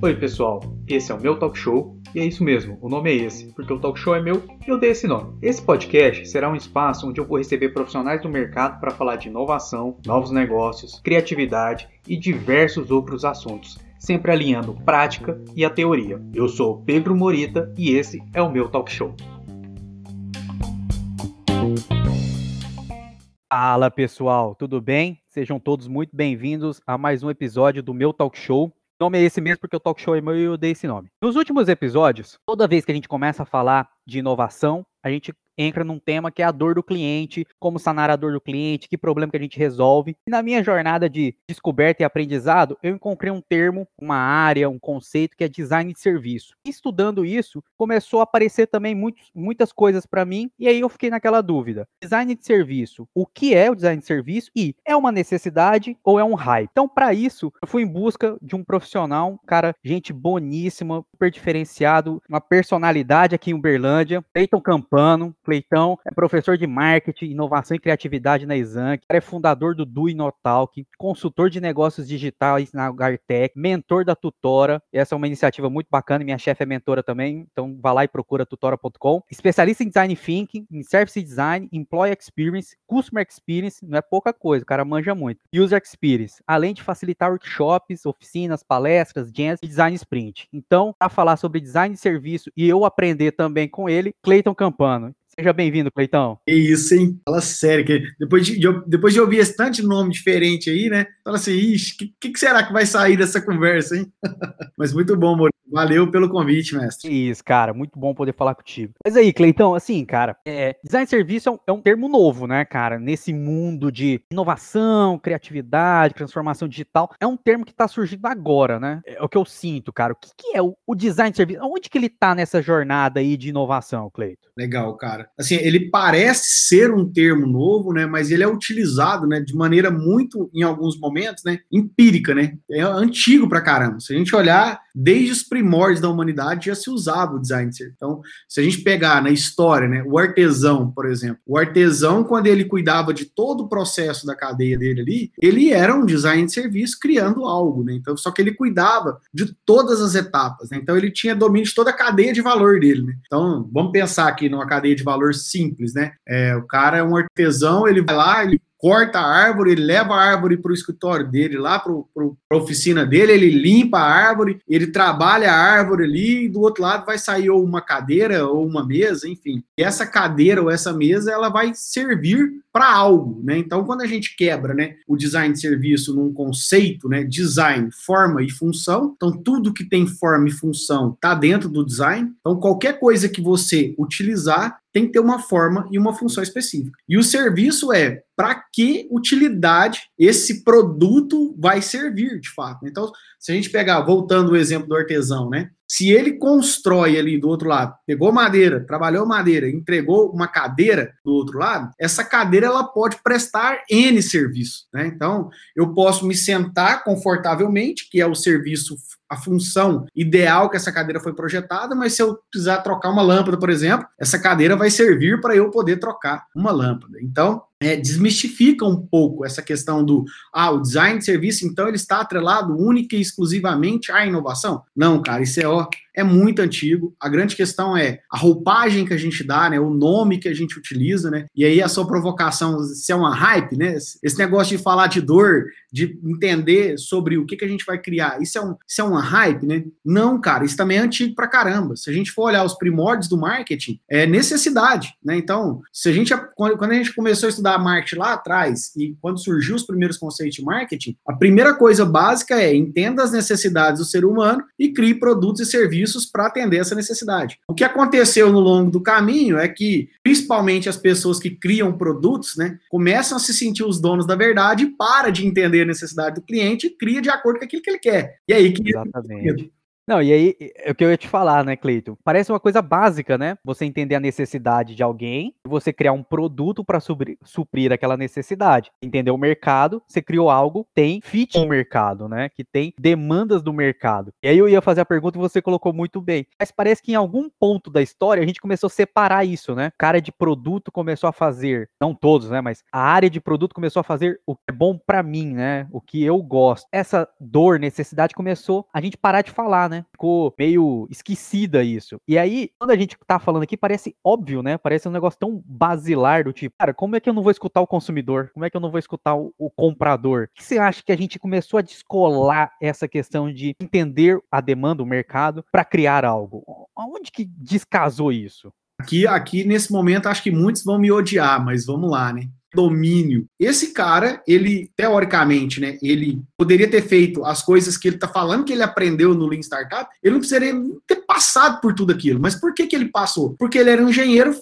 Oi, pessoal. Esse é o meu talk show e é isso mesmo, o nome é esse, porque o talk show é meu e eu dei esse nome. Esse podcast será um espaço onde eu vou receber profissionais do mercado para falar de inovação, novos negócios, criatividade e diversos outros assuntos, sempre alinhando prática e a teoria. Eu sou Pedro Morita e esse é o meu talk show. Fala pessoal, tudo bem? Sejam todos muito bem-vindos a mais um episódio do meu talk show nome é esse mesmo porque o talk show é meu e eu dei esse nome. Nos últimos episódios, toda vez que a gente começa a falar de inovação, a gente entra num tema que é a dor do cliente, como sanar a dor do cliente, que problema que a gente resolve. E na minha jornada de descoberta e aprendizado, eu encontrei um termo, uma área, um conceito que é design de serviço. Estudando isso, começou a aparecer também muitas coisas para mim, e aí eu fiquei naquela dúvida. Design de serviço, o que é o design de serviço e é uma necessidade ou é um hype? Então, para isso, eu fui em busca de um profissional, um cara, gente boníssima, super diferenciado, uma personalidade aqui em Uberlândia, Cleiton Campano, Cleitão é professor de marketing, inovação e criatividade na Exanc, é fundador do Do Inotalk, consultor de negócios digitais na Gartec, mentor da Tutora. Essa é uma iniciativa muito bacana, minha chefe é mentora também, então vá lá e procura tutora.com. Especialista em design thinking, em service design, employee experience, customer experience, não é pouca coisa, o cara manja muito. User experience, além de facilitar workshops, oficinas, palestras, jams e design sprint. Então, para falar sobre design de serviço e eu aprender também com ele, Cleiton Campano. Seja bem-vindo, Cleitão. É isso, hein? Fala sério, que depois de, de, depois de ouvir esse tanto de nome diferente aí, né? Fala assim, ixi, o que, que, será que vai sair dessa conversa, hein? Mas muito bom, Maurício. Valeu pelo convite, mestre. Isso, cara, muito bom poder falar contigo. Mas aí, Cleitão, assim, cara, é, design de serviço é um, é um, termo novo, né, cara? Nesse mundo de inovação, criatividade, transformação digital, é um termo que tá surgindo agora, né? É o que eu sinto, cara. O que, que é o, o design de serviço? Onde que ele tá nessa jornada aí de inovação, Cleito? Legal, cara. Assim, ele parece ser um termo novo, né? Mas ele é utilizado, né, de maneira muito, em alguns momentos, né, empírica, né? É antigo pra caramba. Se a gente olhar desde os primórdios da humanidade já se usava o design de Então, se a gente pegar na história, né, o artesão, por exemplo, o artesão, quando ele cuidava de todo o processo da cadeia dele ali, ele era um design de serviço criando algo, né? Então, só que ele cuidava de todas as etapas, né? Então, ele tinha domínio de toda a cadeia de valor dele, né? Então, vamos pensar aqui numa cadeia de valor simples, né? É, o cara é um artesão, ele vai lá, ele corta a árvore, ele leva a árvore para o escritório dele, lá para a oficina dele, ele limpa a árvore, ele trabalha a árvore ali, e do outro lado vai sair ou uma cadeira ou uma mesa, enfim. E essa cadeira ou essa mesa, ela vai servir para algo, né? Então, quando a gente quebra, né, o design de serviço num conceito, né, design, forma e função, então tudo que tem forma e função está dentro do design. Então, qualquer coisa que você utilizar tem que ter uma forma e uma função específica. E o serviço é para que utilidade esse produto vai servir, de fato. Então, se a gente pegar, voltando o exemplo do artesão, né? Se ele constrói ali do outro lado, pegou madeira, trabalhou madeira, entregou uma cadeira do outro lado, essa cadeira ela pode prestar N serviço, né? Então, eu posso me sentar confortavelmente, que é o serviço a função ideal que essa cadeira foi projetada, mas se eu precisar trocar uma lâmpada, por exemplo, essa cadeira vai servir para eu poder trocar uma lâmpada. Então, é, desmistifica um pouco essa questão do ah, o design de serviço, então ele está atrelado única e exclusivamente à inovação. Não, cara, isso é, ó, é muito antigo. A grande questão é a roupagem que a gente dá, né? O nome que a gente utiliza, né? E aí a sua provocação, se é uma hype, né? Esse negócio de falar de dor, de entender sobre o que, que a gente vai criar, isso é, um, isso é uma hype, né? Não, cara, isso também é antigo pra caramba. Se a gente for olhar os primórdios do marketing, é necessidade, né? Então, se a gente, quando a gente começou a estudar marketing lá atrás e quando surgiu os primeiros conceitos de marketing, a primeira coisa básica é entenda as necessidades do ser humano e crie produtos e serviços serviços para atender essa necessidade. O que aconteceu no longo do caminho é que, principalmente as pessoas que criam produtos, né, começam a se sentir os donos da verdade e para de entender a necessidade do cliente e cria de acordo com aquilo que ele quer. E aí que Exatamente. Não, e aí, é o que eu ia te falar, né, Cleiton? Parece uma coisa básica, né? Você entender a necessidade de alguém, você criar um produto para suprir aquela necessidade. Entender o mercado, você criou algo, tem fit no mercado, né? Que tem demandas do mercado. E aí eu ia fazer a pergunta e você colocou muito bem. Mas parece que em algum ponto da história a gente começou a separar isso, né? cara de produto começou a fazer, não todos, né? Mas a área de produto começou a fazer o que é bom para mim, né? O que eu gosto. Essa dor, necessidade começou a gente parar de falar, né? Ficou meio esquecida isso. E aí, quando a gente tá falando aqui, parece óbvio, né? Parece um negócio tão basilar do tipo, cara, como é que eu não vou escutar o consumidor? Como é que eu não vou escutar o, o comprador? O que você acha que a gente começou a descolar essa questão de entender a demanda, o mercado, para criar algo? Onde que descasou isso? Aqui, aqui, nesse momento, acho que muitos vão me odiar, mas vamos lá, né? Domínio. Esse cara, ele, teoricamente, né, ele poderia ter feito as coisas que ele está falando que ele aprendeu no Lean Startup, ele não precisaria ter passado por tudo aquilo. Mas por que, que ele passou? Porque ele era um engenheiro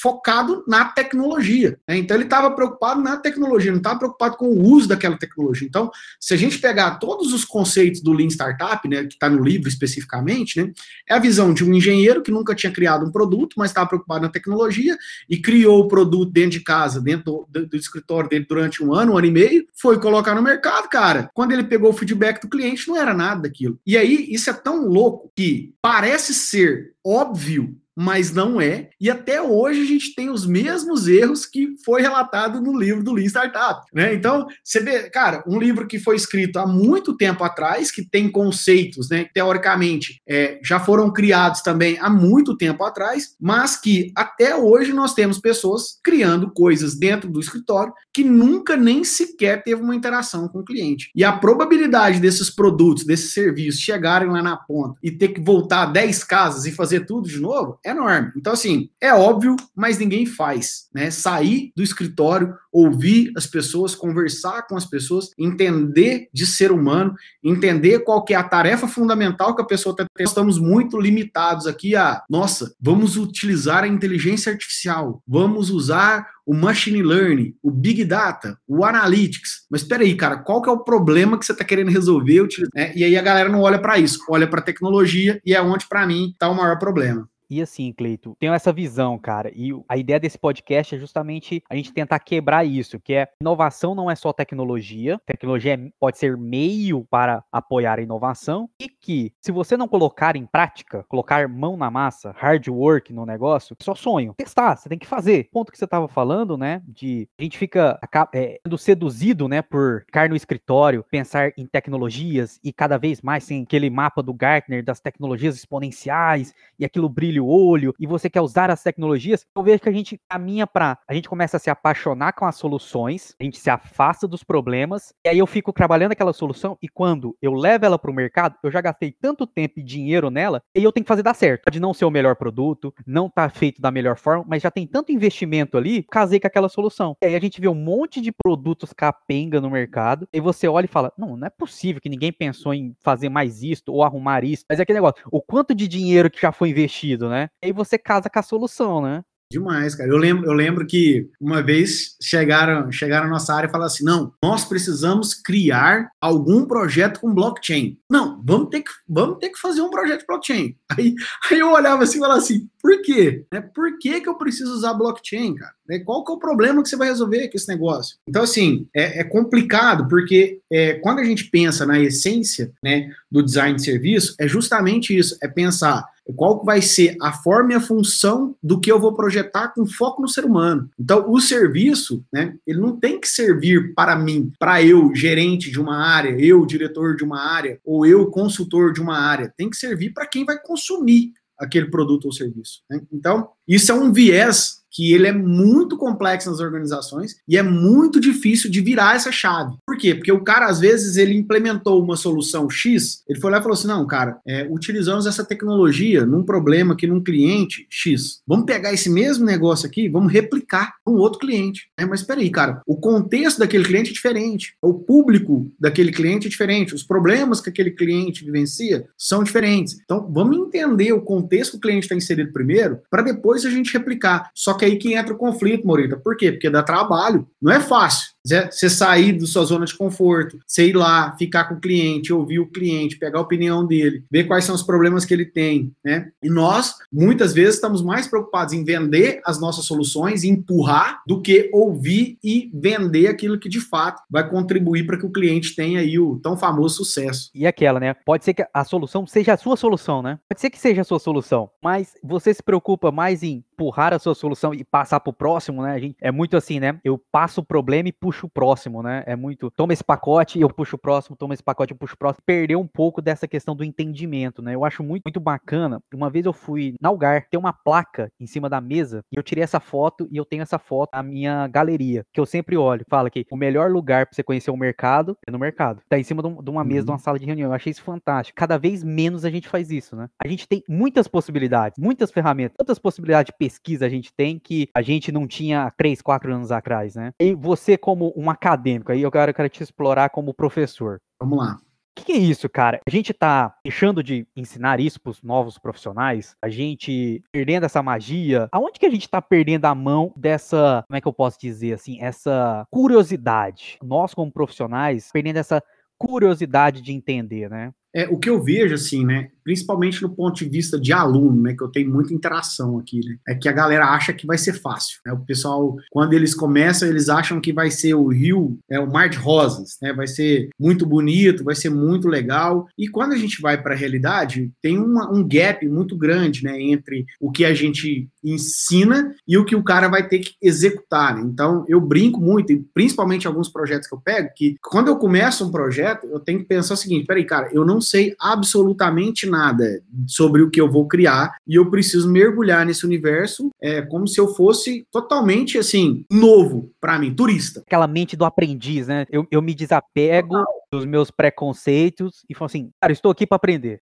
focado na tecnologia. Né? Então ele estava preocupado na tecnologia, não estava preocupado com o uso daquela tecnologia. Então, se a gente pegar todos os conceitos do Lean Startup, né, que está no livro especificamente, né, é a visão de um engenheiro que nunca tinha criado um produto, mas estava preocupado na tecnologia e criou o produto dentro de casa, dentro do, escritório dele durante um ano, um ano e meio, foi colocar no mercado, cara. Quando ele pegou o feedback do cliente, não era nada daquilo. E aí, isso é tão louco que parece ser óbvio mas não é. E até hoje a gente tem os mesmos erros que foi relatado no livro do Lean Startup, né? Então, você vê, cara, um livro que foi escrito há muito tempo atrás, que tem conceitos, né, teoricamente, é, já foram criados também há muito tempo atrás, mas que até hoje nós temos pessoas criando coisas dentro do escritório que nunca nem sequer teve uma interação com o cliente. E a probabilidade desses produtos, desses serviços chegarem lá na ponta e ter que voltar 10 casas e fazer tudo de novo, enorme. Então, assim, é óbvio, mas ninguém faz, né? Sair do escritório, ouvir as pessoas, conversar com as pessoas, entender de ser humano, entender qual que é a tarefa fundamental que a pessoa está tendo. Estamos muito limitados aqui a, nossa, vamos utilizar a inteligência artificial, vamos usar o machine learning, o big data, o analytics. Mas espera aí, cara, qual que é o problema que você está querendo resolver? Né? E aí a galera não olha para isso, olha para tecnologia e é onde para mim está o maior problema. E assim, Cleito, tenho essa visão, cara. E a ideia desse podcast é justamente a gente tentar quebrar isso, que é inovação não é só tecnologia. Tecnologia é, pode ser meio para apoiar a inovação e que se você não colocar em prática, colocar mão na massa, hard work no negócio, é só sonho. Testar, você tem que fazer. O ponto que você estava falando, né, de a gente fica é, sendo seduzido, né, por ficar no escritório, pensar em tecnologias e cada vez mais sem aquele mapa do Gartner das tecnologias exponenciais e aquilo brilho o olho e você quer usar as tecnologias, eu vejo que a gente caminha para. A gente começa a se apaixonar com as soluções, a gente se afasta dos problemas, e aí eu fico trabalhando aquela solução e quando eu levo ela para o mercado, eu já gastei tanto tempo e dinheiro nela, e eu tenho que fazer dar certo. Pode não ser o melhor produto, não tá feito da melhor forma, mas já tem tanto investimento ali, casei com aquela solução. E aí a gente vê um monte de produtos capenga no mercado, e você olha e fala: não, não é possível que ninguém pensou em fazer mais isto ou arrumar isso. Mas é aquele negócio, o quanto de dinheiro que já foi investido, né? E aí você casa com a solução, né? Demais, cara. Eu lembro, eu lembro que uma vez chegaram, chegaram na nossa área e falaram assim: não, nós precisamos criar algum projeto com blockchain. Não, vamos ter que, vamos ter que fazer um projeto blockchain. Aí, aí eu olhava assim e falava assim: por quê? Né? Por que, que eu preciso usar blockchain, cara? Né? Qual que é o problema que você vai resolver com esse negócio? Então, assim, é, é complicado, porque é, quando a gente pensa na essência né, do design de serviço, é justamente isso: é pensar qual vai ser a forma e a função do que eu vou projetar com foco no ser humano. Então, o serviço, né, ele não tem que servir para mim, para eu, gerente de uma área, eu, diretor de uma área, ou eu, consultor de uma área. Tem que servir para quem vai consumir aquele produto ou serviço. Né? Então, isso é um viés que ele é muito complexo nas organizações e é muito difícil de virar essa chave. Por quê? Porque o cara, às vezes, ele implementou uma solução X, ele foi lá e falou assim, não, cara, é, utilizamos essa tecnologia num problema aqui num cliente X. Vamos pegar esse mesmo negócio aqui, vamos replicar para um outro cliente. É, mas aí, cara, o contexto daquele cliente é diferente, o público daquele cliente é diferente, os problemas que aquele cliente vivencia são diferentes. Então, vamos entender o contexto que o cliente está inserido primeiro, para depois a gente replicar. Só que aí que entra o conflito, Morita. Por quê? Porque dá trabalho. Não é fácil. Você sair da sua zona de conforto, você ir lá, ficar com o cliente, ouvir o cliente, pegar a opinião dele, ver quais são os problemas que ele tem, né? E nós, muitas vezes, estamos mais preocupados em vender as nossas soluções, empurrar, do que ouvir e vender aquilo que de fato vai contribuir para que o cliente tenha aí o tão famoso sucesso. E aquela, né? Pode ser que a solução seja a sua solução, né? Pode ser que seja a sua solução, mas você se preocupa mais em empurrar a sua solução e passar para o próximo, né? É muito assim, né? Eu passo o problema e puxo o próximo, né? É muito, toma esse pacote e eu puxo o próximo, toma esse pacote e eu puxo o próximo. Perdeu um pouco dessa questão do entendimento, né? Eu acho muito, muito bacana. Uma vez eu fui na Algar, tem uma placa em cima da mesa e eu tirei essa foto e eu tenho essa foto na minha galeria, que eu sempre olho. Fala que o melhor lugar para você conhecer o mercado é no mercado. Tá em cima de uma mesa, uhum. de uma sala de reunião. Eu achei isso fantástico. Cada vez menos a gente faz isso, né? A gente tem muitas possibilidades, muitas ferramentas, tantas possibilidades de pesquisa a gente tem que a gente não tinha três, quatro anos atrás, né? E você, como um acadêmico, aí eu quero, eu quero te explorar como professor. Vamos lá. O que, que, é isso, cara? A gente tá deixando de ensinar isso para os novos profissionais? A gente perdendo essa magia? Aonde que a gente tá perdendo a mão dessa, como é que eu posso dizer assim, essa curiosidade? Nós como profissionais perdendo essa curiosidade de entender, né? É, o que eu vejo, assim, né, principalmente no ponto de vista de aluno, né, que eu tenho muita interação aqui, né, é que a galera acha que vai ser fácil, né, o pessoal, quando eles começam, eles acham que vai ser o rio, é o mar de rosas, né, vai ser muito bonito, vai ser muito legal, e quando a gente vai para a realidade, tem uma, um gap muito grande, né, entre o que a gente ensina e o que o cara vai ter que executar, né? então eu brinco muito, e principalmente alguns projetos que eu pego, que quando eu começo um projeto, eu tenho que pensar o seguinte, peraí, cara, eu não sei absolutamente nada sobre o que eu vou criar e eu preciso mergulhar nesse universo é, como se eu fosse totalmente assim novo para mim, turista. Aquela mente do aprendiz, né? Eu, eu me desapego dos meus preconceitos e falo assim, cara, estou aqui para aprender.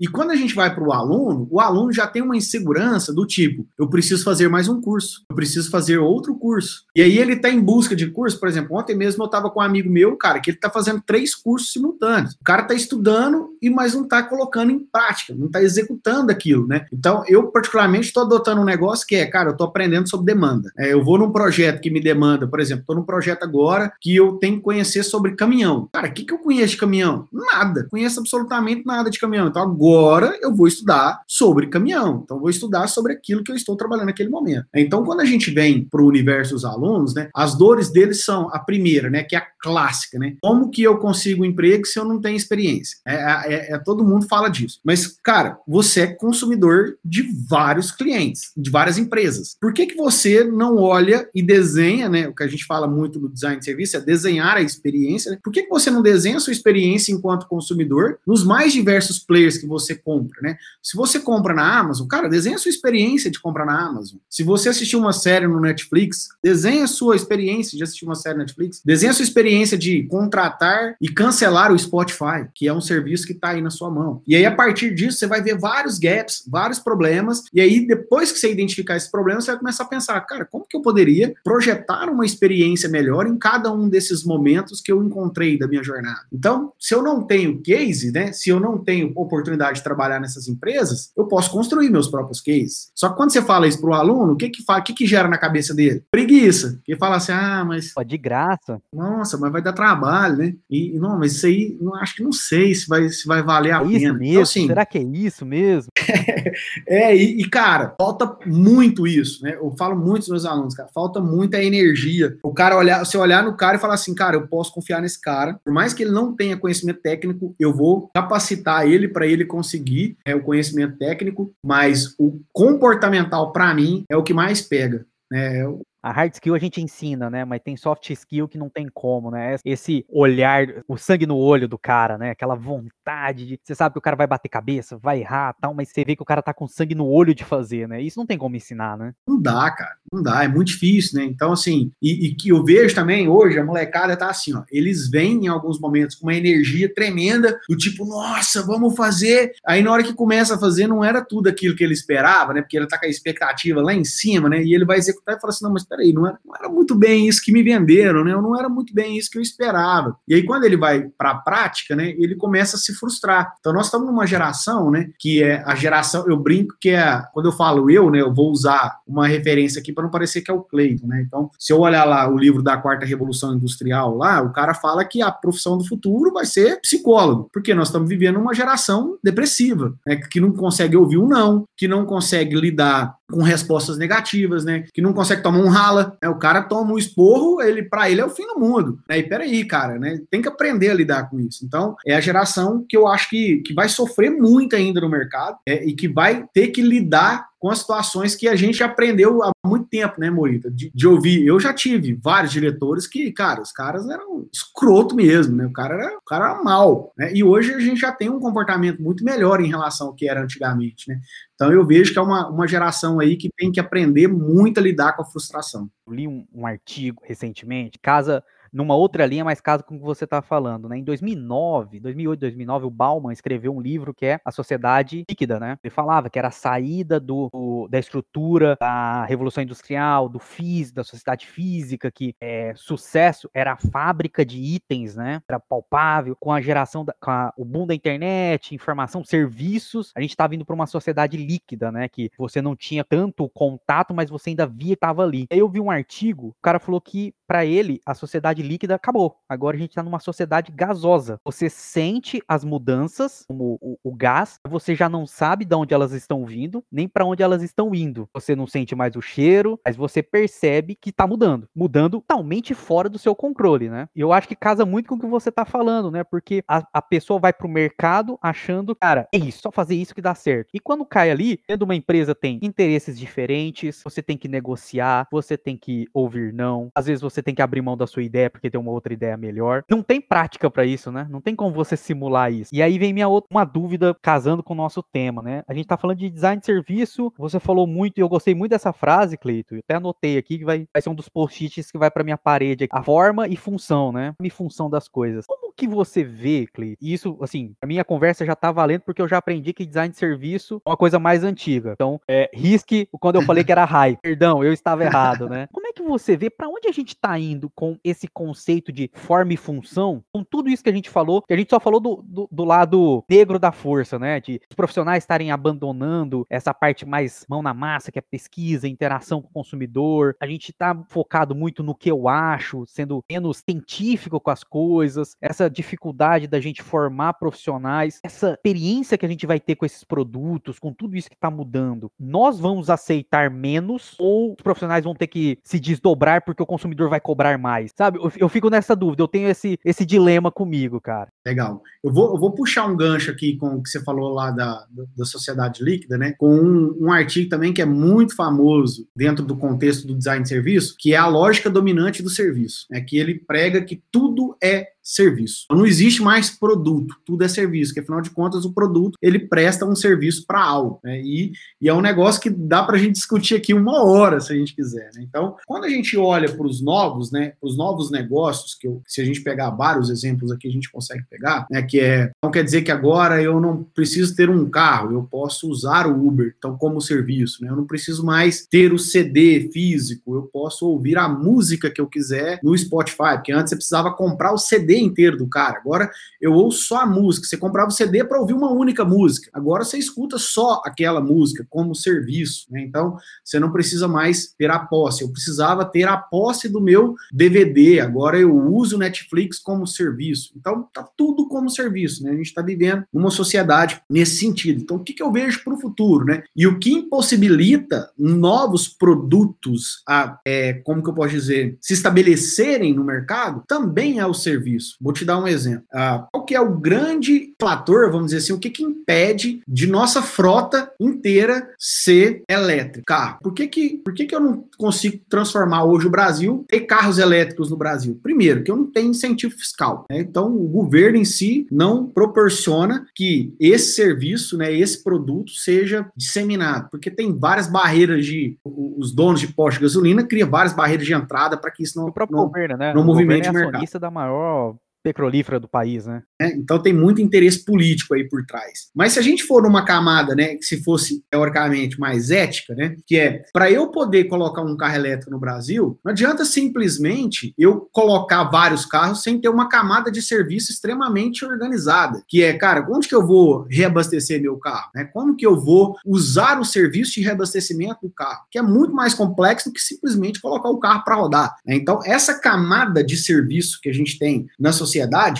E quando a gente vai para o aluno, o aluno já tem uma insegurança do tipo, eu preciso fazer mais um curso, eu preciso fazer outro curso. E aí ele está em busca de curso, por exemplo, ontem mesmo eu estava com um amigo meu, cara, que ele está fazendo três cursos simultâneos. O cara está estudando e mas não está colocando em prática, não está executando aquilo, né? Então eu particularmente estou adotando um negócio que é, cara, eu estou aprendendo sobre demanda. É, eu vou num projeto que me demanda, por exemplo, estou num projeto agora que eu tenho que conhecer sobre caminhão. Cara, o que, que eu conheço de caminhão? Nada. Conheço absolutamente nada de caminhão. Então agora eu vou estudar sobre caminhão. Então vou estudar sobre aquilo que eu estou trabalhando naquele momento. Então quando a gente vem para o universo dos alunos, né, as dores deles são a primeira, né, que é a clássica, né? Como que eu consigo um emprego se eu não tenho experiência? É, é, é, é todo mundo fala disso. Mas cara, você é consumidor de vários clientes, de várias empresas. Por que que você não olha e desenha, né? O que a gente fala muito no design de serviço é desenhar a experiência. Né? Por que que você não desenha a sua experiência enquanto consumidor nos mais diversos players que você compra, né? Se você compra na Amazon, cara, desenha sua experiência de comprar na Amazon. Se você assistiu uma série no Netflix, desenha sua experiência de assistir uma série no Netflix. Desenha sua experiência de contratar e cancelar o Spotify, que é um serviço que está aí na sua mão. E aí, a partir disso, você vai ver vários gaps, vários problemas, e aí, depois que você identificar esses problemas, você vai começar a pensar, cara, como que eu poderia projetar uma experiência melhor em cada um desses momentos que eu encontrei da minha jornada? Então, se eu não tenho case, né? Se eu não tenho oportunidade de trabalhar nessas empresas, eu posso construir meus próprios cases. Só que quando você fala isso para o aluno, o que que, fala, o que que gera na cabeça dele? Preguiça. Que fala assim, ah, mas... Pô, de graça. Nossa, mas vai dar trabalho, né? E, não, mas isso aí, não, acho que não sei se vai, se vai valer a é pena. Isso mesmo? Então, assim, Será que é isso mesmo? é, e, e, cara, falta muito isso, né? Eu falo muito dos meus alunos, cara, falta muita energia. O cara olhar, você olhar no cara e falar assim, cara, eu posso confiar nesse cara, por mais que ele não tenha conhecimento técnico, eu vou capacitar ele para ele conseguir é, o conhecimento técnico, mas o comportamental, para mim, é o que mais pega. Né? A hard skill a gente ensina, né? Mas tem soft skill que não tem como, né? Esse olhar, o sangue no olho do cara, né? Aquela vontade de. Você sabe que o cara vai bater cabeça, vai errar tal, mas você vê que o cara tá com sangue no olho de fazer, né? Isso não tem como ensinar, né? Não dá, cara. Não dá. É muito difícil, né? Então, assim, e, e que eu vejo também hoje, a molecada tá assim, ó. Eles vêm em alguns momentos com uma energia tremenda, do tipo, nossa, vamos fazer. Aí na hora que começa a fazer, não era tudo aquilo que ele esperava, né? Porque ele tá com a expectativa lá em cima, né? E ele vai executar e fala assim, não, mas peraí, não era, não era muito bem isso que me venderam, né? Não era muito bem isso que eu esperava. E aí, quando ele vai para a prática, né, ele começa a se frustrar. Então, nós estamos numa geração, né, que é a geração, eu brinco que é, quando eu falo eu, né, eu vou usar uma referência aqui para não parecer que é o Cleiton, né? Então, se eu olhar lá o livro da quarta revolução industrial lá, o cara fala que a profissão do futuro vai ser psicólogo, porque nós estamos vivendo uma geração depressiva, né, que não consegue ouvir um não, que não consegue lidar com respostas negativas, né? Que não consegue tomar um rala, né? O cara toma um esporro, ele para ele é o fim do mundo, né? E peraí, cara, né? Tem que aprender a lidar com isso. Então, é a geração que eu acho que, que vai sofrer muito ainda no mercado é, e que vai ter que lidar com as situações que a gente aprendeu há muito tempo, né, Morita? De, de, ouvir. Eu já tive vários diretores que, cara, os caras eram escroto mesmo, né? O cara era, o cara era mal, né? E hoje a gente já tem um comportamento muito melhor em relação ao que era antigamente, né? Então eu vejo que é uma, uma geração aí que tem que aprender muito a lidar com a frustração. Eu li um, um artigo recentemente, casa numa outra linha, mas caso com o que você está falando, né? Em 2009, 2008, 2009, o Bauman escreveu um livro que é A Sociedade Líquida, né? Ele falava que era a saída do, do da estrutura da Revolução Industrial, do FIS, da sociedade física, que é, sucesso era a fábrica de itens, né? Era palpável, com a geração, da, com a, o boom da internet, informação, serviços, a gente está vindo para uma sociedade líquida, né? Que você não tinha tanto contato, mas você ainda via que estava ali. Eu vi um artigo, o cara falou que para ele a sociedade líquida acabou. Agora a gente está numa sociedade gasosa. Você sente as mudanças, como o, o, gás, você já não sabe de onde elas estão vindo, nem para onde elas estão indo. Você não sente mais o cheiro, mas você percebe que está mudando. Mudando totalmente fora do seu controle, né? E eu acho que casa muito com o que você está falando, né? Porque a, a pessoa vai para o mercado achando, cara, é isso, só fazer isso que dá certo. E quando cai ali, de uma empresa tem interesses diferentes, você tem que negociar, você tem que ouvir não. Às vezes você tem que abrir mão da sua ideia porque tem uma outra ideia melhor. Não tem prática para isso, né? Não tem como você simular isso. E aí vem minha outra uma dúvida casando com o nosso tema, né? A gente tá falando de design de serviço. Você falou muito e eu gostei muito dessa frase, Cleito. Eu até anotei aqui que vai, vai ser um dos post-its que vai para minha parede. A forma e função, né? E função das coisas. Como que você vê, Cleito? Isso, assim, a minha conversa já tá valendo porque eu já aprendi que design de serviço é uma coisa mais antiga. Então, é, risque quando eu falei que era hype. Perdão, eu estava errado, né? Como é que você vê para onde a gente tá indo com esse conceito de forma e função, com tudo isso que a gente falou, que a gente só falou do, do, do lado negro da força, né? De os profissionais estarem abandonando essa parte mais mão na massa, que é pesquisa, interação com o consumidor. A gente está focado muito no que eu acho, sendo menos científico com as coisas, essa dificuldade da gente formar profissionais, essa experiência que a gente vai ter com esses produtos, com tudo isso que está mudando. Nós vamos aceitar menos ou os profissionais vão ter que se desdobrar porque o consumidor vai cobrar mais? Sabe? Eu, eu fico nessa dúvida, eu tenho esse, esse dilema comigo, cara. Legal. Eu vou, eu vou puxar um gancho aqui com o que você falou lá da, da sociedade líquida, né? Com um, um artigo também que é muito famoso dentro do contexto do design de serviço, que é a lógica dominante do serviço. É que ele prega que tudo é serviço. Não existe mais produto, tudo é serviço, que afinal de contas o produto ele presta um serviço para algo, né? E, e, é um negócio que dá para a gente discutir aqui uma hora, se a gente quiser. Né? Então, quando a gente olha para os novos, né, os novos negócios, que eu, se a gente pegar vários exemplos aqui, a gente consegue pegar, né, que é, não quer dizer que agora eu não preciso ter um carro, eu posso usar o Uber, então como serviço, né? Eu não preciso mais ter o CD físico, eu posso ouvir a música que eu quiser no Spotify, porque antes você precisava comprar o CD inteiro do cara. Agora eu ouço só a música. Você comprava o CD para ouvir uma única música. Agora você escuta só aquela música como serviço. Né? Então você não precisa mais ter a posse. Eu precisava ter a posse do meu DVD. Agora eu uso o Netflix como serviço. Então tá tudo como serviço. Né? A gente está vivendo uma sociedade nesse sentido. Então o que, que eu vejo para o futuro? Né? E o que impossibilita novos produtos a, é, como que eu posso dizer, se estabelecerem no mercado também é o serviço isso. Vou te dar um exemplo. Ah, qual que é o grande fator, vamos dizer assim, o que, que impede de nossa frota inteira ser elétrica? Carro. Por que que, por que que eu não consigo transformar hoje o Brasil, ter carros elétricos no Brasil? Primeiro, que eu não tenho incentivo fiscal. Né? Então, o governo em si não proporciona que esse serviço, né, esse produto seja disseminado, porque tem várias barreiras de os donos de postos de gasolina criam várias barreiras de entrada para que isso não, o próprio não, governo, né? não o movimente o mercado. da maior petrolífera do país, né? Né? Então tem muito interesse político aí por trás. Mas se a gente for numa camada, né, que se fosse teoricamente mais ética, né, que é para eu poder colocar um carro elétrico no Brasil, não adianta simplesmente eu colocar vários carros sem ter uma camada de serviço extremamente organizada, que é, cara, onde que eu vou reabastecer meu carro? Né? Como que eu vou usar o serviço de reabastecimento do carro? Que é muito mais complexo do que simplesmente colocar o carro para rodar. Né? Então, essa camada de serviço que a gente tem na sociedade,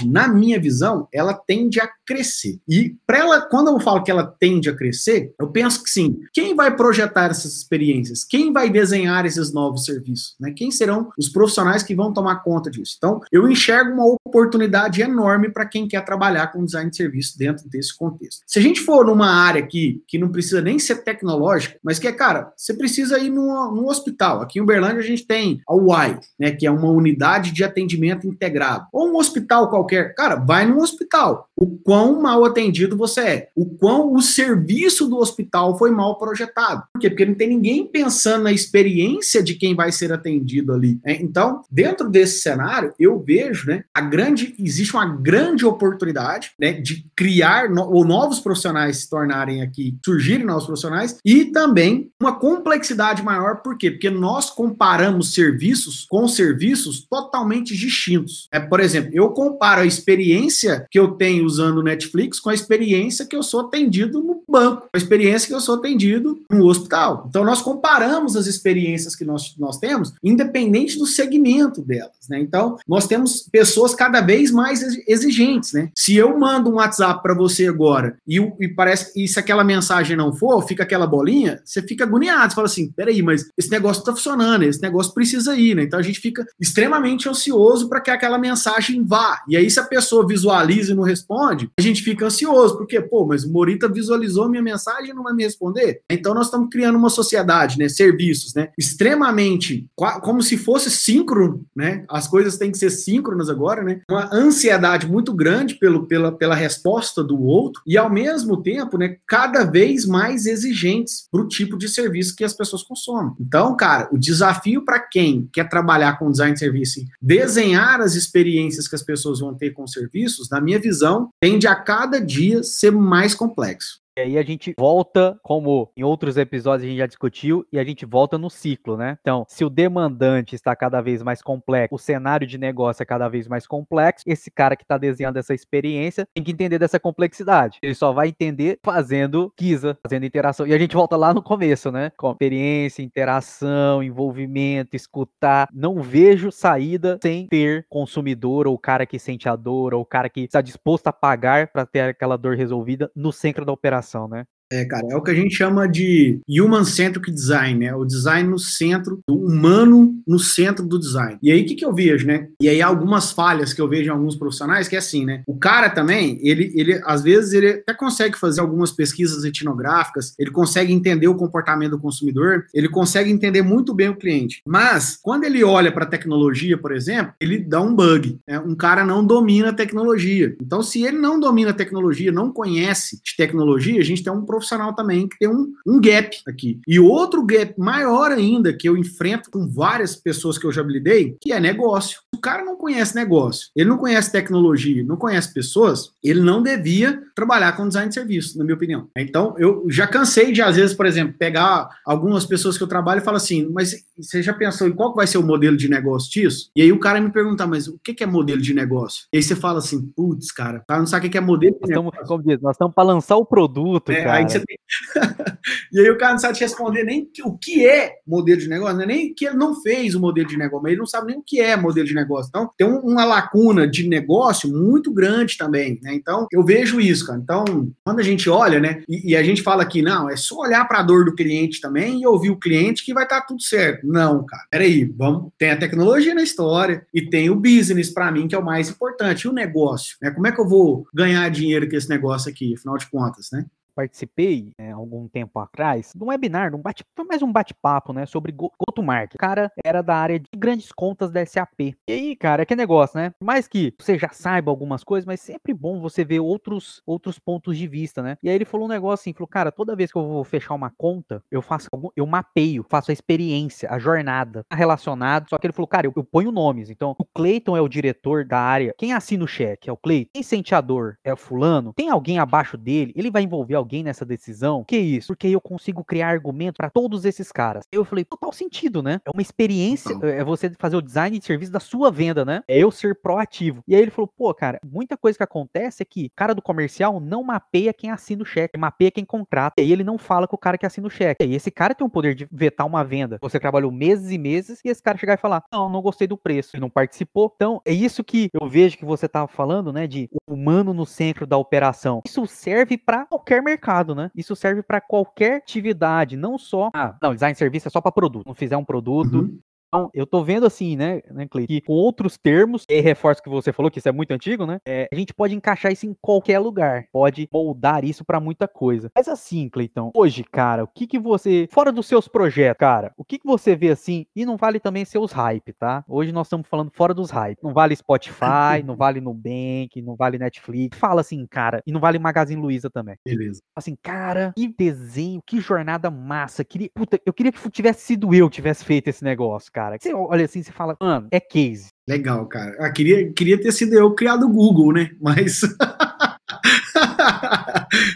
na minha visão, ela tende a crescer. E para ela, quando eu falo que ela tende a crescer, eu penso que sim, quem vai projetar essas experiências? Quem vai desenhar esses novos serviços? Né? Quem serão os profissionais que vão tomar conta disso? Então, eu enxergo uma oportunidade enorme para quem quer trabalhar com design de serviço dentro desse contexto. Se a gente for numa área aqui que não precisa nem ser tecnológica, mas que é, cara, você precisa ir no, no hospital. Aqui em Uberlândia a gente tem a UAI, né, que é uma unidade de atendimento integrado. Ou um hospital qualquer. Cara, vai no hospital. O quão mal atendido você é. O quão o serviço do hospital foi mal projetado. Por quê? Porque não tem ninguém pensando na experiência de quem vai ser atendido ali. Né? Então, dentro desse cenário, eu vejo, né, a grande, existe uma grande oportunidade, né, de criar no, ou novos profissionais se tornarem aqui, surgirem novos profissionais e também uma complexidade maior, por quê? Porque nós comparamos serviços com serviços totalmente distintos. É, por exemplo, eu comparo a experiência que eu tenho usando o Netflix com a experiência que eu sou atendido no banco, a experiência que eu sou atendido no hospital. Então, nós comparamos as experiências que nós, nós temos, independente do segmento delas, né? Então, nós temos pessoas cada vez mais exigentes, né? Se eu mando um WhatsApp para você agora e, e parece e se aquela mensagem não for, fica aquela bolinha, você fica agoniado, você fala assim, peraí, mas esse negócio tá funcionando, esse negócio precisa ir, né? Então a gente fica extremamente ansioso para que aquela mensagem vá. E aí, se a pessoa visualiza e não responde, a gente fica ansioso, porque, pô, mas o Morita visualizou minha mensagem e não vai me responder. Então nós estamos criando uma sociedade, né? Serviços, né? Extremamente, como se fosse síncrono, né? As coisas têm que ser síncronas agora, né? Uma ansiedade muito grande pelo, pela, pela resposta do outro e, ao mesmo tempo, né? Cada vez mais exigentes para o tipo de serviço que as pessoas consomem. Então, cara, o desafio para quem quer trabalhar com design de serviço, desenhar as experiências que as pessoas vão ter com serviços, na minha visão, tende a cada dia ser mais complexo. E aí a gente volta, como em outros episódios a gente já discutiu, e a gente volta no ciclo, né? Então, se o demandante está cada vez mais complexo, o cenário de negócio é cada vez mais complexo, esse cara que está desenhando essa experiência tem que entender dessa complexidade. Ele só vai entender fazendo Kisa, fazendo interação. E a gente volta lá no começo, né? Com experiência, interação, envolvimento, escutar. Não vejo saída sem ter consumidor, ou cara que sente a dor, ou cara que está disposto a pagar para ter aquela dor resolvida no centro da operação né? É, cara, é o que a gente chama de human-centric design, né? O design no centro, do humano no centro do design. E aí, o que, que eu vejo, né? E aí, algumas falhas que eu vejo em alguns profissionais, que é assim, né? O cara também, ele, ele às vezes, ele até consegue fazer algumas pesquisas etnográficas, ele consegue entender o comportamento do consumidor, ele consegue entender muito bem o cliente. Mas, quando ele olha para a tecnologia, por exemplo, ele dá um bug. Né? Um cara não domina a tecnologia. Então, se ele não domina a tecnologia, não conhece de tecnologia, a gente tem um profissional também que tem um, um gap aqui. E outro gap maior ainda que eu enfrento com várias pessoas que eu já lidei, que é negócio. O cara não conhece negócio, ele não conhece tecnologia, não conhece pessoas, ele não devia trabalhar com design de serviço, na minha opinião. Então, eu já cansei de, às vezes, por exemplo, pegar algumas pessoas que eu trabalho e falar assim, mas você já pensou em qual vai ser o modelo de negócio disso? E aí o cara me pergunta, mas o que é modelo de negócio? E aí você fala assim, putz, cara, o cara não sabe o que é modelo de nós negócio. como diz, nós estamos para lançar o produto, é, cara. Aí tem... e aí o cara não sabe te responder nem o que é modelo de negócio, é nem que ele não fez o modelo de negócio, mas ele não sabe nem o que é modelo de negócio. Então, tem uma lacuna de negócio muito grande também, né? Então, eu vejo isso, cara. Então, quando a gente olha, né, e, e a gente fala que não, é só olhar para a dor do cliente também e ouvir o cliente que vai estar tá tudo certo. Não, cara. Peraí, vamos. Tem a tecnologia na história e tem o business para mim, que é o mais importante. E o negócio, né? Como é que eu vou ganhar dinheiro com esse negócio aqui, afinal de contas, né? Participei né, algum tempo atrás de um webinar, de um bate, foi mais um bate-papo, né, sobre go-to-market. O cara era da área de grandes contas da SAP. E aí, cara, é que negócio, né? Mais que você já saiba algumas coisas, mas sempre bom você ver outros, outros pontos de vista, né? E aí ele falou um negócio assim, falou, cara, toda vez que eu vou fechar uma conta, eu faço algum, eu mapeio, faço a experiência, a jornada tá relacionado. Só que ele falou, cara, eu, eu ponho nomes. Então, o Cleiton é o diretor da área. Quem assina o cheque é o Cleiton. Quem senteador é o fulano. Tem alguém abaixo dele? Ele vai envolver alguém nessa decisão? Que isso? Porque aí eu consigo criar argumento para todos esses caras. Eu falei, total sentido, né? É uma experiência, é você fazer o design de serviço da sua venda, né? É eu ser proativo. E aí ele falou, pô, cara, muita coisa que acontece é que o cara do comercial não mapeia quem assina o cheque, mapeia quem contrata. E aí ele não fala com o cara que assina o cheque. E esse cara tem o poder de vetar uma venda. Você trabalhou meses e meses e esse cara chegar e falar: Não, não gostei do preço e não participou. Então, é isso que eu vejo que você estava falando, né? De humano no centro da operação. Isso serve para qualquer mercado, né? Isso serve para qualquer atividade, não só. Ah, não, design serviço é só para produto. Não fizer um produto, uhum. Então, eu tô vendo assim, né, né Clay, que com outros termos, e reforço que você falou, que isso é muito antigo, né? É, a gente pode encaixar isso em qualquer lugar, pode moldar isso para muita coisa. Mas assim, Cleiton, hoje, cara, o que que você, fora dos seus projetos, cara, o que que você vê assim, e não vale também seus hype, tá? Hoje nós estamos falando fora dos hype. Não vale Spotify, não vale Nubank, não vale Netflix. Fala assim, cara, e não vale Magazine Luiza também. Beleza. Assim, cara, que desenho, que jornada massa. Queria, puta, eu queria que tivesse sido eu que tivesse feito esse negócio, cara. Você olha assim, você fala, mano, é case. Legal, cara. Ah, queria, queria ter sido eu criado o Google, né? Mas.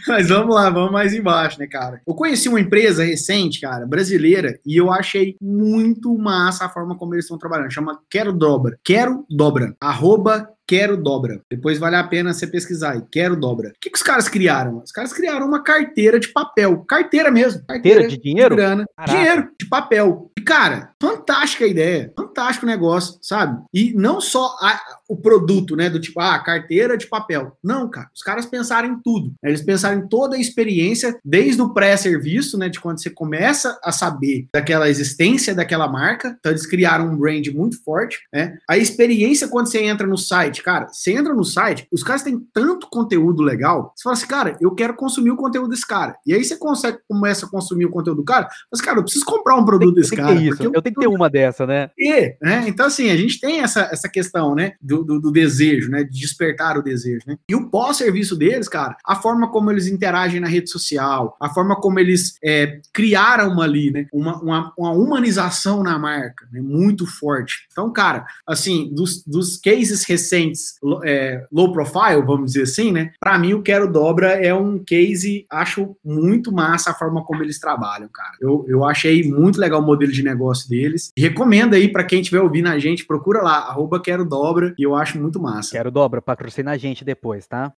Mas vamos lá, vamos mais embaixo, né, cara? Eu conheci uma empresa recente, cara, brasileira, e eu achei muito massa a forma como eles estão trabalhando. Chama Quero Dobra. Quero Dobra. Arroba Quero Dobra. Depois vale a pena você pesquisar aí. Quero Dobra. O que, que os caras criaram? Os caras criaram uma carteira de papel. Carteira mesmo. Carteira, de dinheiro? De grana. Dinheiro, de papel. E, cara, fantástica ideia. Fantástico negócio, sabe? E não só a, o produto, né? Do tipo, ah, carteira de papel. Não, cara. Os caras pensaram em tudo. Eles pensaram em toda a experiência, desde o pré-serviço, né? De quando você começa a saber daquela existência daquela marca. Então, eles criaram um brand muito forte, né? A experiência quando você entra no site site, cara, você entra no site, os caras têm tanto conteúdo legal, você fala assim, cara, eu quero consumir o conteúdo desse cara. E aí você consegue, começa a consumir o conteúdo do cara, mas, cara, eu preciso comprar um produto desse cara. Isso. Eu, eu tenho que ter uma dessa, né? E, né? Então, assim, a gente tem essa, essa questão, né, do, do, do desejo, né, de despertar o desejo, né? E o pós-serviço deles, cara, a forma como eles interagem na rede social, a forma como eles é, criaram uma ali, né, uma, uma, uma humanização na marca, né, muito forte. Então, cara, assim, dos, dos cases recentes clientes é, low profile, vamos dizer assim, né? Para mim, o Quero Dobra é um case, acho muito massa a forma como eles trabalham, cara. Eu, eu achei muito legal o modelo de negócio deles. Recomendo aí para quem estiver ouvindo a gente, procura lá, arroba Quero Dobra, e eu acho muito massa. Quero Dobra, patrocina a gente depois, tá?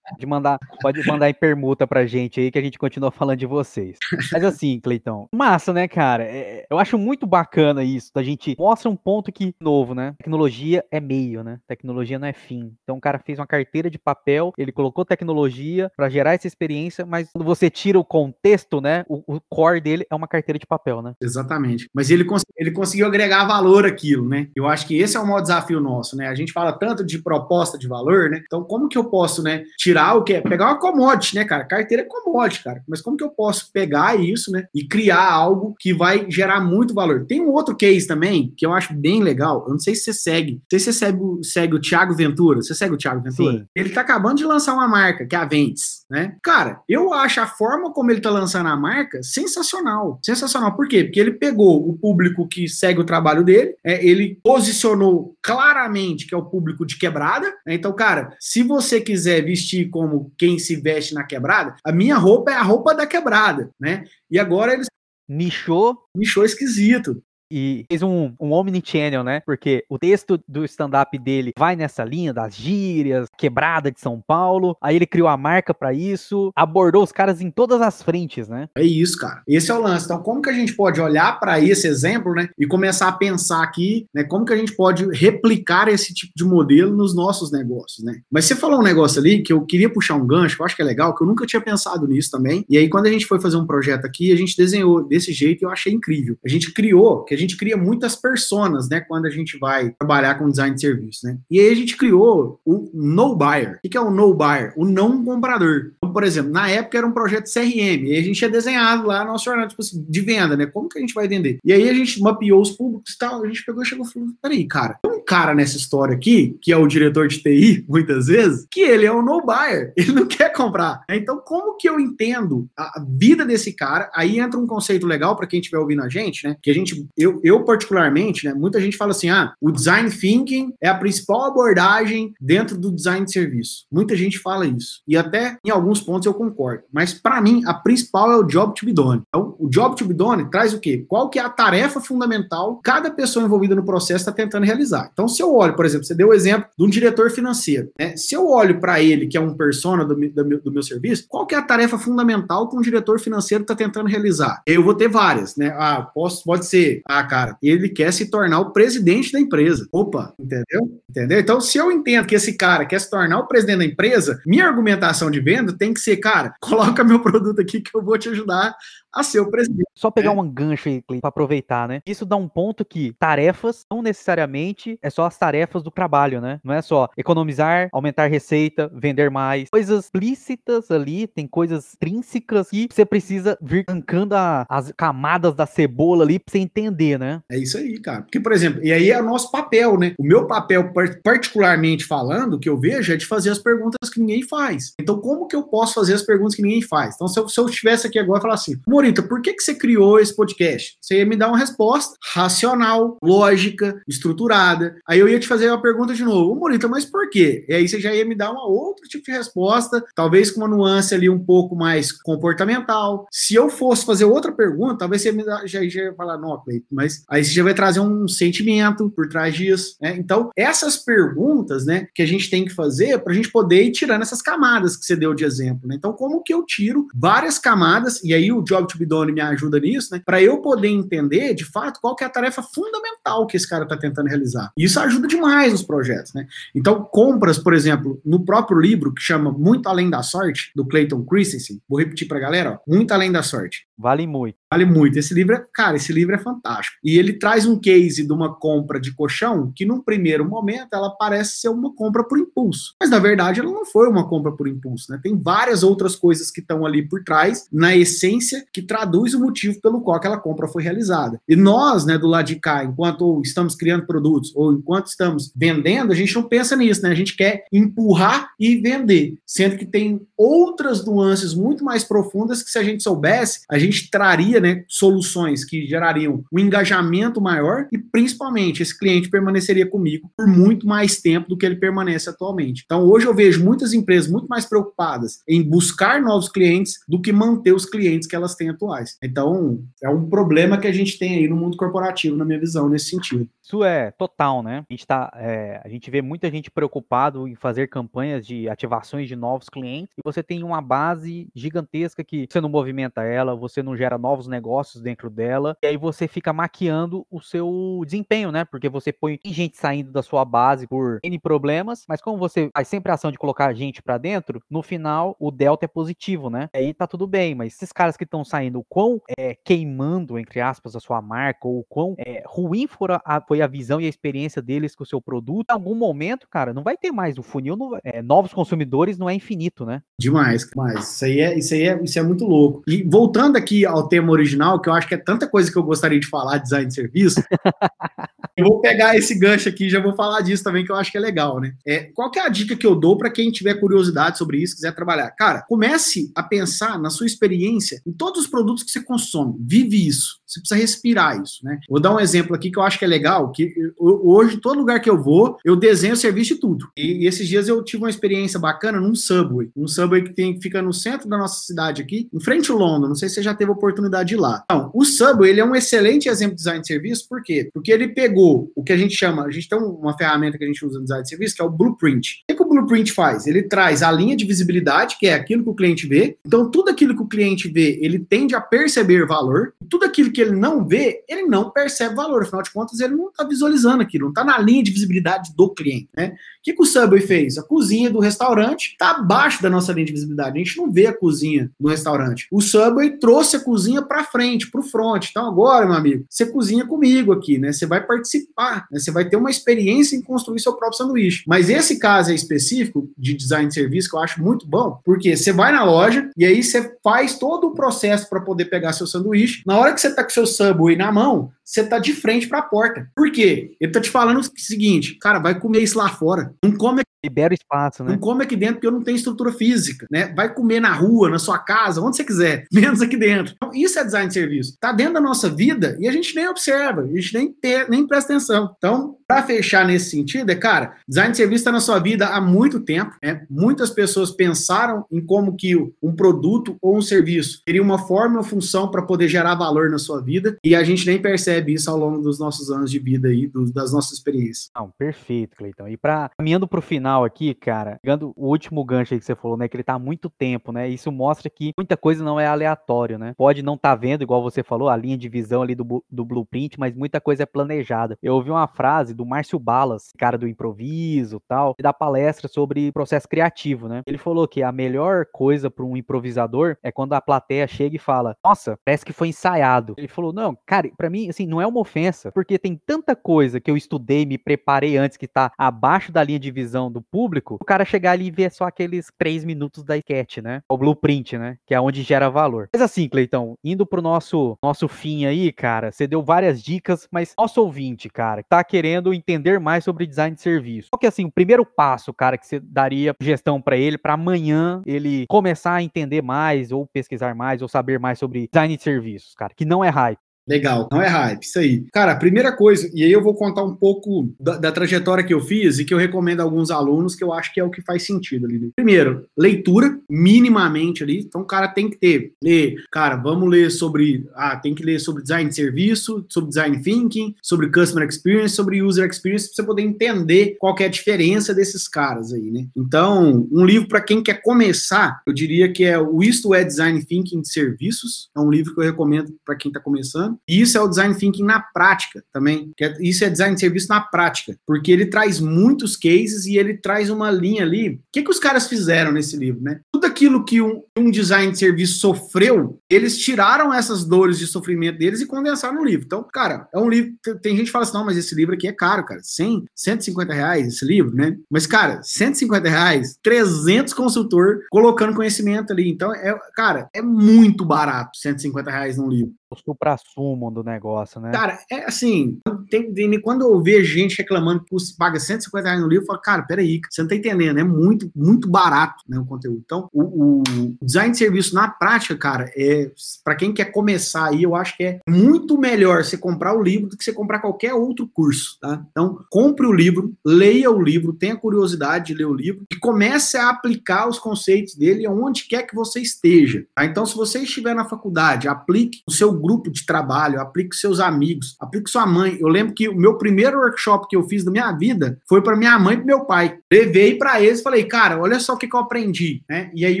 Pode mandar, pode mandar em permuta pra gente aí que a gente continua falando de vocês. Mas assim, Cleitão, massa, né, cara? É, eu acho muito bacana isso. A gente mostra um ponto que, novo, né? Tecnologia é meio, né? Tecnologia não é fim. Então o cara fez uma carteira de papel, ele colocou tecnologia para gerar essa experiência, mas quando você tira o contexto, né? O, o, core dele é uma carteira de papel, né? Exatamente. Mas ele, cons ele conseguiu agregar valor àquilo, né? Eu acho que esse é o maior desafio nosso, né? A gente fala tanto de proposta de valor, né? Então, como que eu posso, né? Tirar o que é? Pegar uma commodity, né, cara? Carteira é commodity, cara. Mas como que eu posso pegar isso, né? E criar algo que vai gerar muito valor? Tem um outro case também que eu acho bem legal. Eu não sei se você segue. Não sei se você segue, segue o Thiago Ventura. Você segue o Thiago Ventura? Sim. Ele tá acabando de lançar uma marca, que é a Ventes, né? Cara, eu acho a forma como ele tá lançando a marca sensacional. Sensacional. Por quê? Porque ele pegou o público que segue o trabalho dele, é, ele posicionou claramente que é o público de quebrada. Né? Então, cara, se você quiser vestir como quem se veste na quebrada, a minha roupa é a roupa da quebrada, né? E agora eles nichou. Nichou esquisito e fez um, um omnichannel, né? Porque o texto do stand-up dele vai nessa linha das gírias, quebrada de São Paulo. Aí ele criou a marca para isso, abordou os caras em todas as frentes, né? É isso, cara. Esse é o lance. Então, como que a gente pode olhar para esse exemplo, né? E começar a pensar aqui, né? Como que a gente pode replicar esse tipo de modelo nos nossos negócios, né? Mas você falou um negócio ali que eu queria puxar um gancho, que eu acho que é legal, que eu nunca tinha pensado nisso também. E aí, quando a gente foi fazer um projeto aqui, a gente desenhou desse jeito e eu achei incrível. A gente criou, que a gente cria muitas personas, né, quando a gente vai trabalhar com design de serviço, né? E aí a gente criou o no buyer. O que é o no buyer? O não comprador. Por exemplo, na época era um projeto CRM, e a gente tinha desenhado lá nosso jornal, tipo assim, de venda, né? Como que a gente vai vender? E aí a gente mapeou os públicos e tal, a gente pegou e chegou e falou, peraí, cara, tem um cara nessa história aqui, que é o diretor de TI, muitas vezes, que ele é um no-buyer, ele não quer comprar. Então, como que eu entendo a vida desse cara? Aí entra um conceito legal para quem estiver ouvindo a gente, né? Que a gente, eu, eu particularmente, né? Muita gente fala assim, ah, o design thinking é a principal abordagem dentro do design de serviço. Muita gente fala isso. E até em alguns pontos eu concordo. Mas para mim, a principal é o job to be done. Então, o job to be done traz o quê? Qual que é a tarefa fundamental cada pessoa envolvida no processo está tentando realizar. Então, se eu olho, por exemplo, você deu o exemplo de um diretor financeiro. Né? Se eu olho para ele, que é um persona do, do, do, meu serviço, qual que é a tarefa fundamental que um diretor financeiro está tentando realizar? Eu vou ter várias, né? Ah, posso, pode ser, ah, cara, ele quer se tornar o presidente da empresa. Opa, entendeu? Entendeu? Então, se eu entendo que esse cara quer se tornar o presidente da empresa, minha argumentação de venda tem que ser, cara, coloca meu produto aqui que eu vou te ajudar a ser o presidente. Só pegar é. um gancho aí, para aproveitar, né? Isso dá um ponto que tarefas não necessariamente é só as tarefas do trabalho, né? Não é só economizar, aumentar receita, vender mais. Coisas explícitas ali, tem coisas extrínsecas que você precisa vir arrancando a, as camadas da cebola ali pra você entender, né? É isso aí, cara. Porque, por exemplo, e aí é o nosso papel, né? O meu papel, particularmente falando, que eu vejo, é de fazer as perguntas que ninguém faz. Então, como que eu posso fazer as perguntas que ninguém faz? Então, se eu, se eu estivesse aqui agora e falar assim, Morita, por que, que você criou esse podcast? Você ia me dar uma resposta racional, lógica, estruturada. Aí eu ia te fazer uma pergunta de novo, Morita, mas por quê? E aí você já ia me dar uma outro tipo de resposta, talvez com uma nuance ali um pouco mais comportamental. Se eu fosse fazer outra pergunta, talvez você me dar, já, já ia falar, não, Cleiton, mas aí você já vai trazer um sentimento por trás disso, né? Então, essas perguntas, né, que a gente tem que fazer para a gente poder ir tirando essas camadas que você deu de exemplo, né? Então, como que eu tiro várias camadas, e aí o Job to be done me ajuda nisso, né? Para eu poder entender, de fato, qual que é a tarefa fundamental que esse cara está tentando realizar. E isso ajuda demais nos projetos, né? Então, compras, por exemplo, no próprio livro que chama Muito Além da Sorte, do Clayton Christensen, vou repetir para a galera, ó, Muito Além da Sorte. Vale muito. Vale muito. Esse livro é, cara, esse livro é fantástico. E ele traz um case de uma compra de colchão que, num primeiro momento, ela parece ser uma compra por impulso. Mas, na verdade, ela não foi uma compra por impulso, né? Tem várias outras coisas que estão ali por trás, na essência, que traduz o motivo pelo qual aquela compra foi realizada. E nós, né, do lado de cá, enquanto estamos criando produtos ou enquanto estamos vendendo, a gente não pensa nisso, né? A gente quer empurrar e vender, sendo que tem outras nuances muito mais profundas que se a gente soubesse, a gente traria, né, soluções que gerariam um engajamento maior e principalmente esse cliente permaneceria comigo por muito mais tempo do que ele permanece atualmente. Então hoje eu vejo muitas empresas muito mais preocupadas em buscar novos clientes do que manter os clientes que elas têm atuais. Então é um problema que a gente tem aí no mundo corporativo, na minha visão, nesse sentido. Isso é total, né? A gente, tá, é, a gente vê muita gente preocupado em fazer campanhas de ativações de novos clientes e você tem uma base gigantesca que você não movimenta ela, você não gera novos negócios dentro dela, e aí você fica maquiando o seu desempenho, né? Porque você põe gente saindo da sua base por N problemas, mas como você faz sempre a ação de colocar gente para dentro, no final o delta é positivo, né? Aí tá tudo bem, mas esses caras que estão saindo, o quão é, queimando, entre aspas, a sua marca, ou o quão é, ruim for a, foi a visão e a experiência deles com o seu produto, em algum momento, cara, não vai ter mais. O funil, não, é, novos consumidores não é infinito, né? Demais, mas isso aí, é, isso aí é, isso é muito louco. E voltando aqui ao tema original, que eu acho que é tanta coisa que eu gostaria de falar, design de serviço, eu vou pegar esse gancho aqui e já vou falar disso também, que eu acho que é legal, né? É, qual que é a dica que eu dou para quem tiver curiosidade sobre isso, quiser trabalhar? Cara, comece a pensar na sua experiência em todos os produtos que você consome. Vive isso. Você precisa respirar isso, né? Vou dar um exemplo aqui que eu acho que é legal, que hoje, todo lugar que eu vou, eu desenho serviço de tudo. E, e esses dias eu tive uma experiência bacana num Subway. Um Subway que tem, fica no centro da nossa cidade aqui, em frente ao London. Não sei se você já teve oportunidade de ir lá. Então, o Subway, ele é um excelente exemplo de design de serviço, por quê? Porque ele pegou o que a gente chama, a gente tem uma ferramenta que a gente usa no design de serviço, que é o Blueprint. O que, o Blueprint faz? Ele traz a linha de visibilidade, que é aquilo que o cliente vê. Então, tudo aquilo que o cliente vê, ele tende a perceber valor. Tudo aquilo que ele não vê, ele não percebe valor. Afinal de contas, ele não está visualizando aquilo, não está na linha de visibilidade do cliente, né? Que, que o Subway fez? A cozinha do restaurante está abaixo da nossa linha de visibilidade. A gente não vê a cozinha do restaurante. O Subway trouxe a cozinha para frente, para o front. Então agora, meu amigo, você cozinha comigo aqui, né? Você vai participar né? você vai ter uma experiência em construir seu próprio sanduíche. Mas esse caso é específico de design de serviço que eu acho muito bom, porque você vai na loja e aí você faz todo o processo para poder pegar seu sanduíche. Na hora que você tá com seu Subway na mão, você tá de frente para a porta. Por quê? Ele tá te falando o seguinte, cara, vai comer isso lá fora. Não come Libera espaço, né? Não come aqui dentro porque eu não tenho estrutura física, né? Vai comer na rua, na sua casa, onde você quiser, menos aqui dentro. Então, isso é design de serviço. Tá dentro da nossa vida e a gente nem observa, a gente nem, nem presta atenção. Então, para fechar nesse sentido, é, cara, design de serviço está na sua vida há muito tempo, né? Muitas pessoas pensaram em como que um produto ou um serviço teria uma forma ou função para poder gerar valor na sua vida e a gente nem percebe isso ao longo dos nossos anos de vida aí, do, das nossas experiências. Não, perfeito, Cleitão. E para caminhando para o final aqui, cara, pegando o último gancho aí que você falou, né, que ele tá há muito tempo, né? Isso mostra que muita coisa não é aleatório, né? Pode não estar tá vendo, igual você falou, a linha de visão ali do, do blueprint, mas muita coisa é planejada. Eu ouvi uma frase do Márcio Balas, cara do improviso tal, da palestra sobre processo criativo, né? Ele falou que a melhor coisa para um improvisador é quando a plateia chega e fala: Nossa, parece que foi ensaiado. Ele falou: Não, cara, para mim, assim, não é uma ofensa, porque tem tanta coisa que eu estudei, me preparei antes que tá abaixo da linha de visão do público, o cara chegar ali e ver só aqueles três minutos da sketch, né? O blueprint, né? Que é onde gera valor. Mas assim, Cleitão, indo pro nosso, nosso fim aí, cara, você deu várias dicas, mas nosso ouvinte, cara, tá querendo entender entender mais sobre design de serviço. Qual que é assim, o primeiro passo, cara, que você daria gestão para ele para amanhã ele começar a entender mais ou pesquisar mais ou saber mais sobre design de serviços, cara, que não é hype. Legal, não é hype, isso aí. Cara, primeira coisa, e aí eu vou contar um pouco da, da, trajetória que eu fiz e que eu recomendo a alguns alunos que eu acho que é o que faz sentido ali. Primeiro, leitura, minimamente ali. Então o cara tem que ter, ler, cara, vamos ler sobre, ah, tem que ler sobre design de serviço, sobre design thinking, sobre customer experience, sobre user experience, para você poder entender qual é a diferença desses caras aí, né? Então, um livro para quem quer começar, eu diria que é o Isto é Design Thinking de Serviços. É um livro que eu recomendo para quem está começando. E isso é o design thinking na prática também. É, isso é design de serviço na prática, porque ele traz muitos cases e ele traz uma linha ali. O que, que os caras fizeram nesse livro, né? Tudo aquilo que um, um design de serviço sofreu, eles tiraram essas dores de sofrimento deles e condensaram no livro. Então, cara, é um livro. Tem gente que fala assim, não, mas esse livro aqui é caro, cara. 100, 150 reais esse livro, né? Mas, cara, 150 reais, 300 consultor colocando conhecimento ali. Então, é, cara, é muito barato 150 reais num livro o supra-sumo do negócio, né? Cara, é assim, tem, quando eu vejo gente reclamando que paga 150 reais no livro, eu falo, cara, peraí, você não tá entendendo, é muito, muito barato né, o conteúdo. Então, o, o design de serviço na prática, cara, é para quem quer começar aí, eu acho que é muito melhor você comprar o livro do que você comprar qualquer outro curso, tá? Então, compre o livro, leia o livro, tenha curiosidade de ler o livro e comece a aplicar os conceitos dele onde quer que você esteja, tá? Então, se você estiver na faculdade, aplique o seu grupo de trabalho, aplique seus amigos, aplique sua mãe. Eu lembro que o meu primeiro workshop que eu fiz na minha vida foi para minha mãe e meu pai. Levei para eles falei, cara, olha só o que, que eu aprendi, né? E aí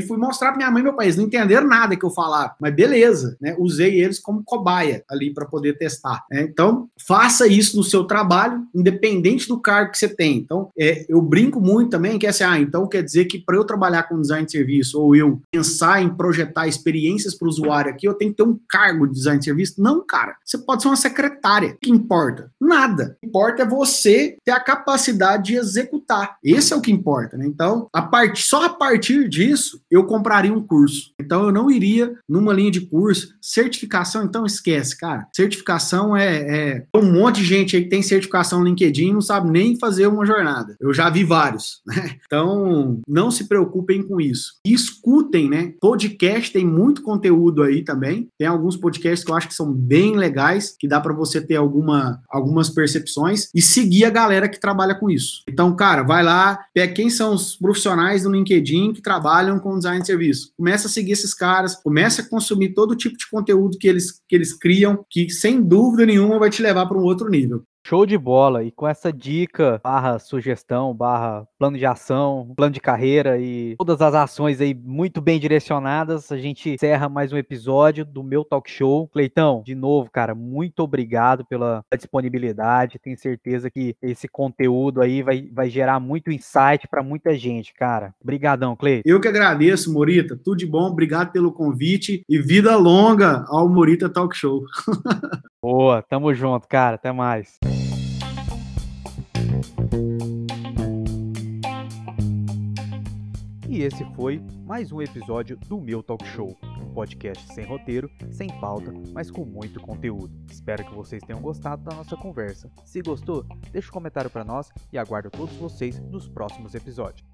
fui mostrar para minha mãe e meu pai. Eles não entenderam nada que eu falava, mas beleza, né? Usei eles como cobaia ali para poder testar. Né? Então, faça isso no seu trabalho, independente do cargo que você tem. Então, é, eu brinco muito também que é assim, ah, então quer dizer que para eu trabalhar com design de serviço ou eu pensar em projetar experiências para o usuário aqui, eu tenho que ter um cargo de design de serviço? Não, cara. Você pode ser uma secretária. O que importa? Nada. O que importa é você ter a capacidade de executar. Esse é o que importa, né? Então, a part... só a partir disso, eu compraria um curso. Então, eu não iria numa linha de curso. Certificação, então, esquece, cara. Certificação é, é... um monte de gente aí que tem certificação no LinkedIn e não sabe nem fazer uma jornada. Eu já vi vários, né? Então, não se preocupem com isso. E escutem, né? Podcast tem muito conteúdo aí também. Tem alguns podcasts podcasts que eu acho que são bem legais, que dá para você ter alguma, algumas percepções e seguir a galera que trabalha com isso. Então, cara, vai lá, pega quem são os profissionais do LinkedIn que trabalham com design de serviço. Começa a seguir esses caras, começa a consumir todo tipo de conteúdo que eles, que eles criam, que sem dúvida nenhuma vai te levar para um outro nível. Show de bola. E com essa dica, barra sugestão, barra plano de ação, plano de carreira e todas as ações aí muito bem direcionadas, a gente encerra mais um episódio do meu talk show. Cleitão, de novo, cara, muito obrigado pela disponibilidade. Tenho certeza que esse conteúdo aí vai, vai gerar muito insight para muita gente, cara. Obrigadão, Cleiton. Eu que agradeço, Morita. Tudo de bom. Obrigado pelo convite e vida longa ao Morita Talk Show. Boa, tamo junto, cara. Até mais. E esse foi mais um episódio do meu talk show, um podcast sem roteiro, sem pauta, mas com muito conteúdo. Espero que vocês tenham gostado da nossa conversa. Se gostou, deixa um comentário para nós e aguardo todos vocês nos próximos episódios.